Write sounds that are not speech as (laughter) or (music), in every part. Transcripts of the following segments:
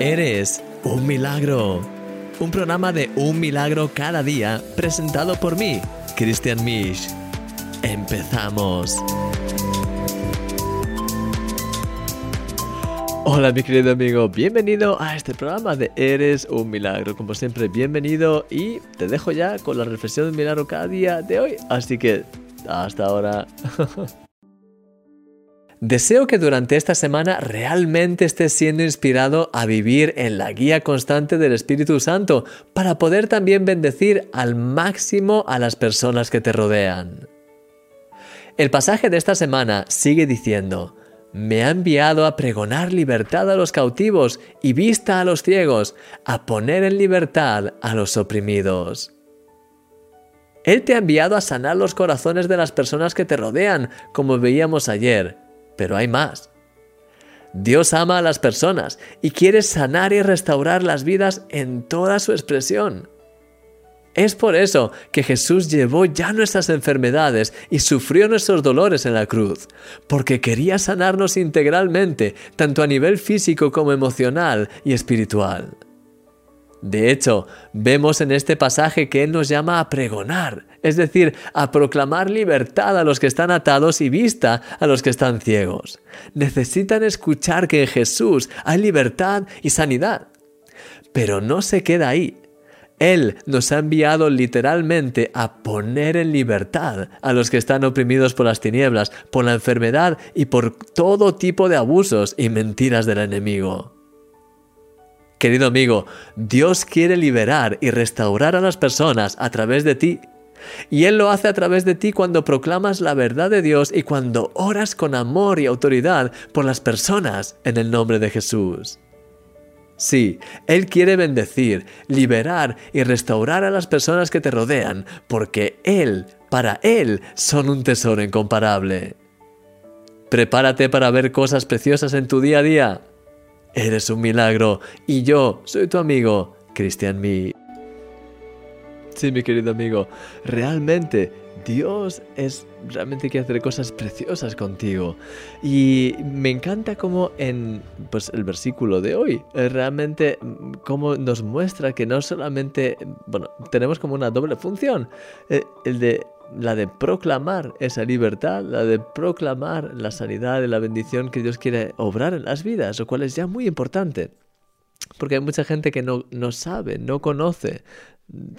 Eres un milagro. Un programa de un milagro cada día presentado por mí, Christian Misch. Empezamos. Hola mi querido amigo, bienvenido a este programa de Eres un milagro. Como siempre, bienvenido y te dejo ya con la reflexión del milagro cada día de hoy. Así que, hasta ahora. (laughs) Deseo que durante esta semana realmente estés siendo inspirado a vivir en la guía constante del Espíritu Santo para poder también bendecir al máximo a las personas que te rodean. El pasaje de esta semana sigue diciendo, me ha enviado a pregonar libertad a los cautivos y vista a los ciegos, a poner en libertad a los oprimidos. Él te ha enviado a sanar los corazones de las personas que te rodean, como veíamos ayer, pero hay más. Dios ama a las personas y quiere sanar y restaurar las vidas en toda su expresión. Es por eso que Jesús llevó ya nuestras enfermedades y sufrió nuestros dolores en la cruz, porque quería sanarnos integralmente, tanto a nivel físico como emocional y espiritual. De hecho, vemos en este pasaje que Él nos llama a pregonar, es decir, a proclamar libertad a los que están atados y vista a los que están ciegos. Necesitan escuchar que en Jesús hay libertad y sanidad. Pero no se queda ahí. Él nos ha enviado literalmente a poner en libertad a los que están oprimidos por las tinieblas, por la enfermedad y por todo tipo de abusos y mentiras del enemigo. Querido amigo, Dios quiere liberar y restaurar a las personas a través de ti. Y Él lo hace a través de ti cuando proclamas la verdad de Dios y cuando oras con amor y autoridad por las personas en el nombre de Jesús. Sí, Él quiere bendecir, liberar y restaurar a las personas que te rodean, porque Él, para Él, son un tesoro incomparable. Prepárate para ver cosas preciosas en tu día a día. Eres un milagro y yo soy tu amigo, Christian Me. Sí, mi querido amigo, realmente Dios es realmente quiere hacer cosas preciosas contigo. Y me encanta cómo en pues, el versículo de hoy, eh, realmente cómo nos muestra que no solamente, bueno, tenemos como una doble función, eh, el de la de proclamar esa libertad, la de proclamar la sanidad y la bendición que Dios quiere obrar en las vidas, lo cual es ya muy importante. Porque hay mucha gente que no, no sabe, no conoce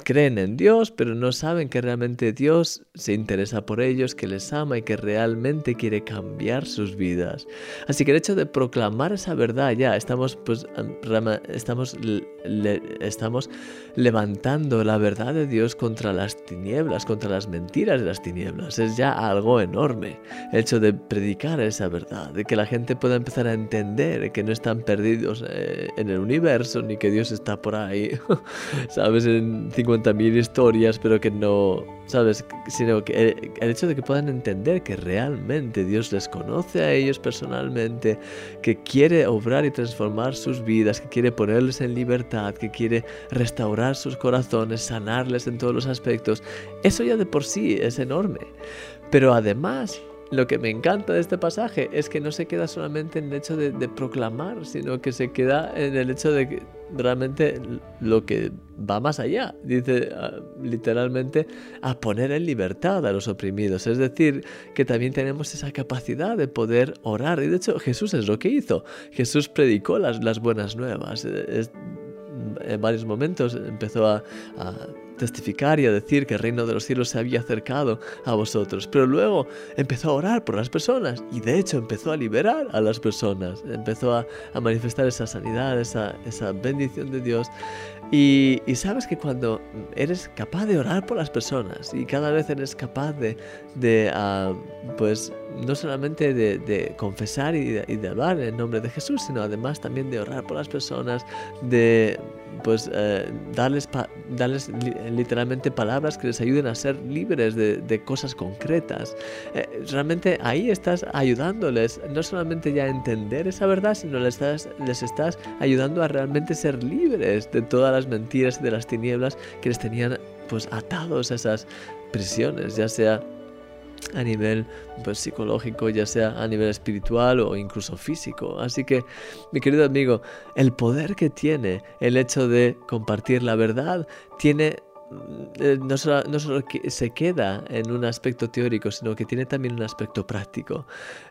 creen en Dios, pero no saben que realmente Dios se interesa por ellos, que les ama y que realmente quiere cambiar sus vidas. Así que el hecho de proclamar esa verdad ya, estamos, pues, estamos, estamos levantando la verdad de Dios contra las tinieblas, contra las mentiras de las tinieblas. Es ya algo enorme. El hecho de predicar esa verdad, de que la gente pueda empezar a entender que no están perdidos eh, en el universo, ni que Dios está por ahí, (laughs) ¿sabes? 50.000 historias, pero que no, ¿sabes? Sino que el, hecho de que puedan entender que realmente Dios les conoce a ellos personalmente, que quiere obrar y transformar sus vidas, que quiere ponerles en libertad, que quiere restaurar sus corazones, sanarles en todos los aspectos, eso ya de por sí es enorme. Pero además, lo que me encanta de este pasaje es que no se queda solamente en el hecho de, proclamar, sino que se queda en el hecho de que realmente lo que va más allá. Dice ah, literalmente a poner en libertad a los oprimidos. Es decir, que también tenemos esa capacidad de poder orar. Y de hecho Jesús es lo que hizo. Jesús predicó las, las buenas nuevas. en varios momentos empezó a testificar y a decir que el reino de los cielos se había acercado a vosotros. Pero luego empezó a orar por las personas y de hecho empezó a liberar a las personas, empezó a, manifestar esa sanidad, esa, bendición de Dios. Y, sabes que cuando eres capaz de orar por las personas y cada vez eres capaz de, ah, pues no solamente de, confesar y de, y de, hablar en nombre de Jesús, sino además también de orar por las personas, de pues eh, darles, darles literalmente palabras que les ayuden a ser libres de, cosas concretas. Eh, realmente ahí estás ayudándoles no solamente ya a entender esa verdad, sino les estás, les estás ayudando a realmente ser libres de todas las mentiras y de las tinieblas que les tenían pues atados a esas prisiones, ya sea a nivel pues, psicológico, ya sea a nivel espiritual o incluso físico. Así que, mi querido amigo, el poder que tiene el hecho de compartir la verdad tiene no solo, no solo se queda en un aspecto teórico, sino que tiene también un aspecto práctico.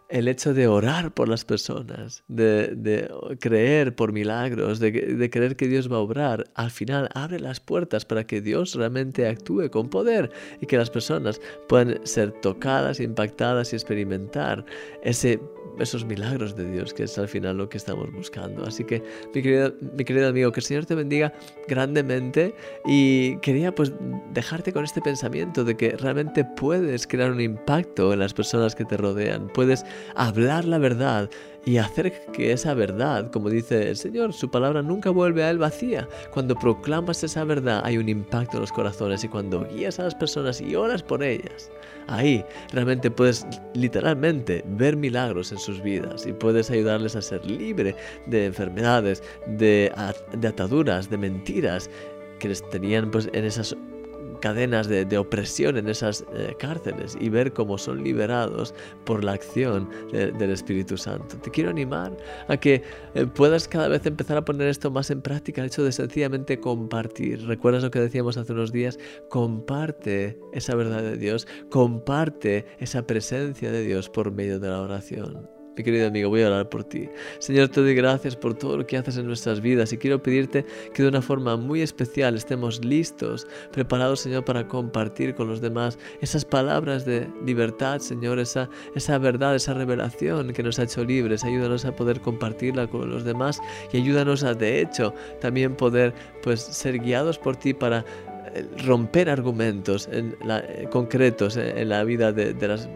El hecho de orar por las personas, de, creer por milagros, de, de, creer que Dios va a obrar, al final abre las puertas para que Dios realmente actúe con poder y que las personas puedan ser tocadas, impactadas y experimentar ese esos milagros de Dios, que es al final lo que estamos buscando. Así que, mi querido, mi querido amigo, que el Señor te bendiga grandemente y quería pues dejarte con este pensamiento de que realmente puedes crear un impacto en las personas que te rodean, puedes hablar la verdad y hacer que esa verdad, como dice el Señor, su palabra nunca vuelve a él vacía. Cuando proclamas esa verdad hay un impacto en los corazones y cuando guías a las personas y oras por ellas, ahí realmente puedes literalmente ver milagros en sus vidas y puedes ayudarles a ser libre de enfermedades, de, de ataduras, de mentiras que les tenían pues en esas cadenas de, opresión en esas eh, cárceles y ver cómo son liberados por la acción del Espíritu Santo. Te quiero animar a que eh, puedas cada vez empezar a poner esto más en práctica, el hecho de sencillamente compartir. ¿Recuerdas lo que decíamos hace unos días? Comparte esa verdad de Dios, comparte esa presencia de Dios por medio de la oración. Mi querido amigo, voy a orar por ti. Señor, te doy gracias por todo lo que haces en nuestras vidas y quiero pedirte que de una forma muy especial estemos listos, preparados, Señor, para compartir con los demás esas palabras de libertad, Señor, esa, esa verdad, esa revelación que nos ha hecho libres. Ayúdanos a poder compartirla con los demás y ayúdanos a, de hecho, también poder pues, ser guiados por ti para eh, romper argumentos en eh, concretos en la vida de, de las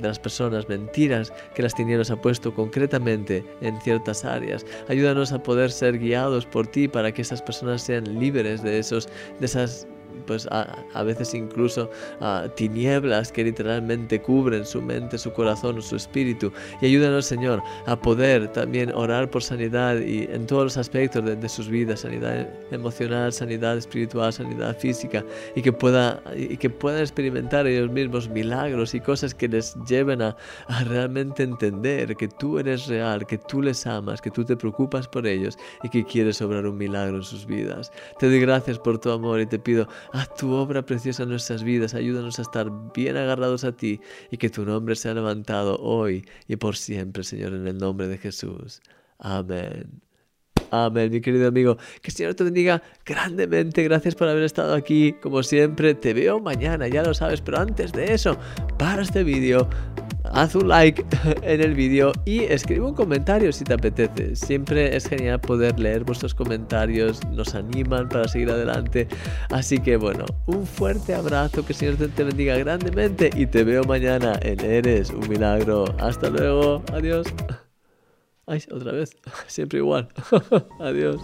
de las personas, mentiras que las tinieblas ha puesto concretamente en ciertas áreas. Ayúdanos a poder ser guiados por ti para que esas personas sean libres de esos de esas pues a, veces incluso a tinieblas que literalmente cubren su mente, su corazón, su espíritu. Y ayúdanos, Señor, a poder también orar por sanidad y en todos los aspectos de, sus vidas, sanidad emocional, sanidad espiritual, sanidad física, y que, pueda, y que puedan experimentar ellos mismos milagros y cosas que les lleven a, a realmente entender que tú eres real, que tú les amas, que tú te preocupas por ellos y que quieres obrar un milagro en sus vidas. Te doy gracias por tu amor y te pido Haz tu obra preciosa en nuestras vidas, ayúdanos a estar bien agarrados a ti y que tu nombre sea levantado hoy y por siempre, Señor, en el nombre de Jesús. Amén. Amén, mi querido amigo. Que el Señor te bendiga grandemente. Gracias por haber estado aquí. Como siempre, te veo mañana, ya lo sabes. Pero antes de eso, para este vídeo, haz un like (laughs) en el vídeo y escribe un comentario si te apetece. Siempre es genial poder leer vuestros comentarios, nos animan para seguir adelante. Así que bueno, un fuerte abrazo, que el Señor te bendiga grandemente y te veo mañana en Eres un Milagro. Hasta luego, adiós. Ay, otra vez, (laughs) siempre igual. (laughs) adiós.